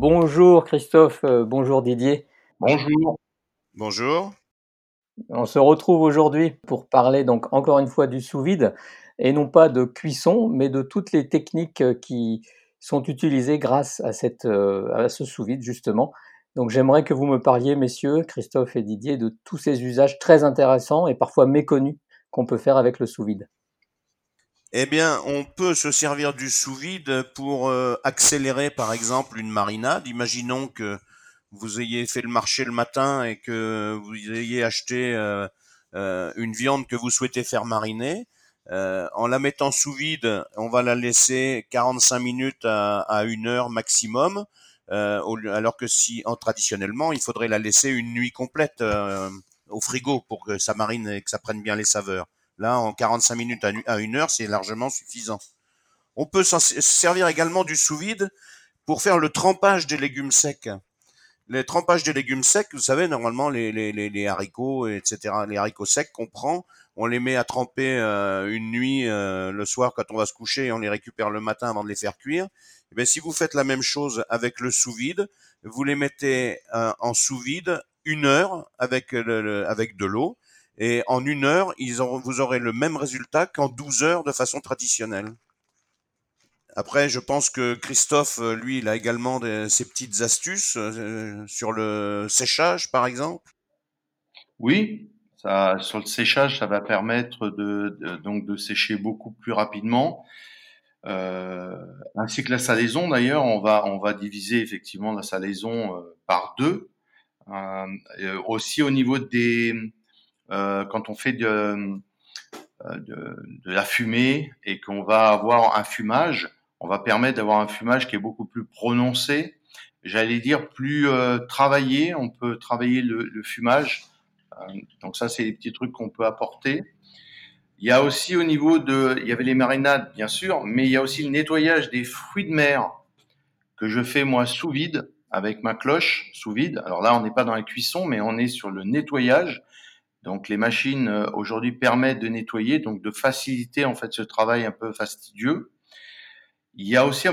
Bonjour Christophe, euh, bonjour Didier. Bonjour. Bonjour. On se retrouve aujourd'hui pour parler donc encore une fois du sous-vide et non pas de cuisson, mais de toutes les techniques euh, qui sont utilisées grâce à, cette, euh, à ce sous-vide justement. Donc j'aimerais que vous me parliez, messieurs, Christophe et Didier, de tous ces usages très intéressants et parfois méconnus qu'on peut faire avec le sous-vide. Eh bien, on peut se servir du sous-vide pour euh, accélérer, par exemple, une marinade. Imaginons que vous ayez fait le marché le matin et que vous ayez acheté euh, euh, une viande que vous souhaitez faire mariner. en la mettant sous vide, on va la laisser 45 minutes à, une heure maximum. alors que si, en, traditionnellement, il faudrait la laisser une nuit complète au frigo pour que ça marine et que ça prenne bien les saveurs. Là, en 45 minutes à une heure, c'est largement suffisant. On peut servir également du sous-vide pour faire le trempage des légumes secs. Le trempage des légumes secs, vous savez, normalement, les, les, les, haricots, etc., les haricots secs qu'on prend, on les met à tremper euh, une nuit euh, le soir quand on va se coucher et on les récupère le matin avant de les faire cuire. Et eh bien, si vous faites la même chose avec le sous-vide, vous les mettez euh, en sous-vide une heure avec de l'eau et en une heure, vous aurez le même résultat qu'en 12 heures de façon traditionnelle. Après, je pense que Christophe, euh, lui, il a également ses petites astuces euh, sur le séchage, par exemple. Oui, sur le séchage, ça va permettre de, donc de sécher beaucoup plus rapidement. Euh, ainsi que la salaison, d'ailleurs, on va on va diviser effectivement la salaison par deux. aussi au niveau des quand on fait de, euh, de, la fumée et qu'on va avoir un fumage, on va permettre d'avoir un fumage qui est beaucoup plus prononcé, j'allais dire plus euh, travaillé. On peut travailler le, fumage. Euh, donc ça, c'est des petits trucs qu'on peut apporter. Il y a aussi au niveau de, il y avait les marinades bien sûr, mais il y a aussi le nettoyage des fruits de mer que je fais moi sous vide avec ma cloche sous vide. Alors là, on n'est pas dans la cuisson, mais on est sur le nettoyage. Donc les machines euh, aujourd'hui permettent de nettoyer, donc de faciliter en fait ce travail un peu fastidieux. Il y a aussi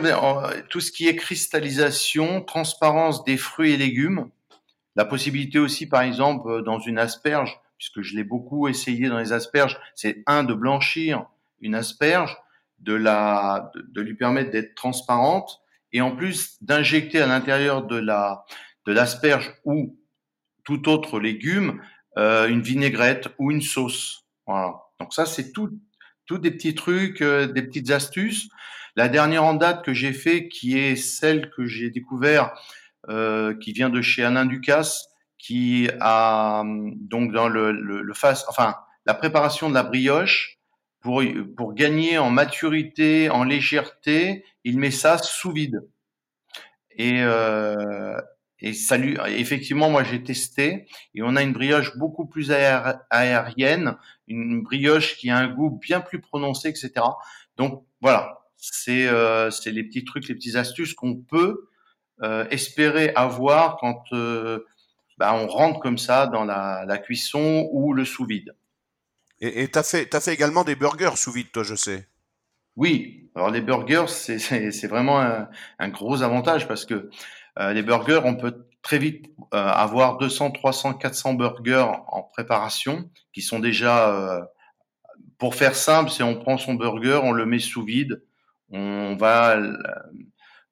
tout ce qui est cristallisation, transparence des fruits et légumes. La possibilité aussi, par exemple, euh, dans une asperge, puisque je l'ai beaucoup essayé dans les asperges, c'est un de blanchir une asperge, de la, de, lui permettre d'être transparente, et en plus d'injecter à l'intérieur de la de l'asperge ou tout autre légume euh, une vinaigrette ou une sauce. Voilà. Donc ça, c'est tout, tout des petits trucs, euh, des petites astuces. La dernière en date que j'ai fait, qui est celle que j'ai découvert, euh, qui vient de chez Alain Ducasse, qui a donc dans le, le, le face, enfin la préparation de la brioche pour pour gagner en maturité, en légèreté, il met ça sous vide. Et, euh, et salut, effectivement, moi j'ai testé et on a une brioche beaucoup plus aérienne, une brioche qui a un goût bien plus prononcé, etc. Donc voilà, c'est euh, c'est les petits trucs, les petites astuces qu'on peut euh, espérer avoir quand euh, bah, on rentre comme ça dans la, la cuisson ou le sous vide. Et tu as fait, as fait également des burgers sous vide, toi, je sais. Oui, alors les burgers, c'est vraiment un, un, gros avantage parce que euh, les burgers, on peut très vite euh, avoir 200, 300, 400 burgers en préparation qui sont déjà, euh, pour faire simple, c'est on prend son burger, on le met sous vide, on va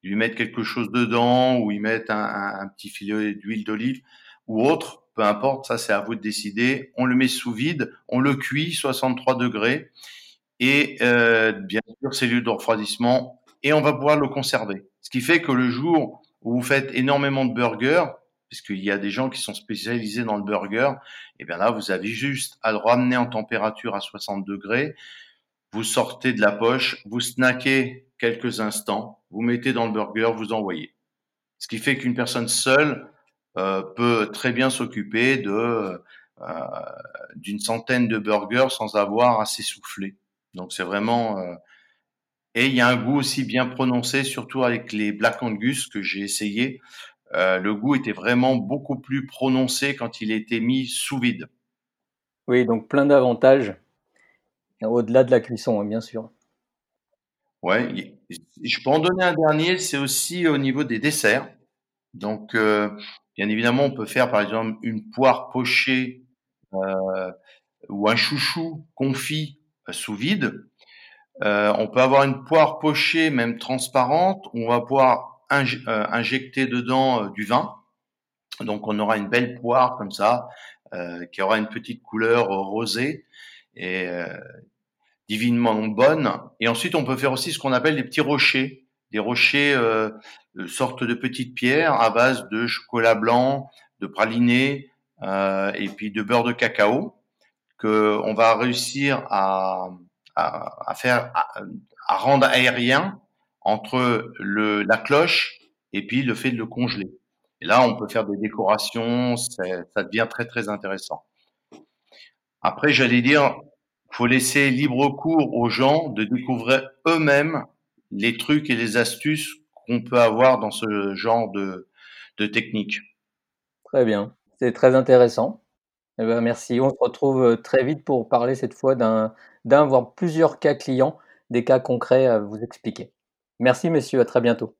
lui mettre quelque chose dedans ou y mettre un, un petit filet d'huile d'olive ou autre, peu importe, ça c'est à vous de décider. On le met sous vide, on le cuit 63 degrés et euh, bien sûr cellule de refroidissement et on va pouvoir le conserver. Ce qui fait que le jour où vous faites énormément de burgers, puisqu'il y a des gens qui sont spécialisés dans le burger, et bien là, vous avez juste à le ramener en température à 60 degrés, vous sortez de la poche, vous snackez quelques instants, vous mettez dans le burger, vous envoyez. Ce qui fait qu'une personne seule euh, peut très bien s'occuper de euh, d'une centaine de burgers sans avoir à s'essouffler. Donc c'est vraiment euh, et il y a un goût aussi bien prononcé, surtout avec les Black Angus que j'ai essayé. Euh, le goût était vraiment beaucoup plus prononcé quand il était mis sous vide. Oui, donc plein d'avantages au-delà de la cuisson, hein, bien sûr. Ouais, je peux en donner un dernier, c'est aussi au niveau des desserts. Donc, euh, bien évidemment, on peut faire par exemple une poire pochée euh, ou un chouchou confit sous vide. On peut avoir une poire pochée, même transparente, on va pouvoir injecter dedans du vin. Donc, on aura une belle poire comme ça, qui aura une petite couleur rosée et divinement bonne. Et ensuite, on peut faire aussi ce qu'on appelle des petits rochers des rochers, euh, sorte de petites pierres à base de chocolat blanc, de praliné euh, et puis de beurre de cacao que on va réussir à, à, faire à, rendre aérien entre le, la cloche et puis le fait de le congeler. Et là, on peut faire des décorations, ça devient très très intéressant. Après, j'allais dire, faut laisser libre cours aux gens de découvrir eux-mêmes les trucs et les astuces qu'on peut avoir dans ce genre de, de technique. Très bien, c'est très intéressant. Eh ben, merci. On se retrouve euh, très vite pour parler cette fois d'un, d'un voire plusieurs cas clients, des cas concrets à vous expliquer. Merci messieurs, à très bientôt.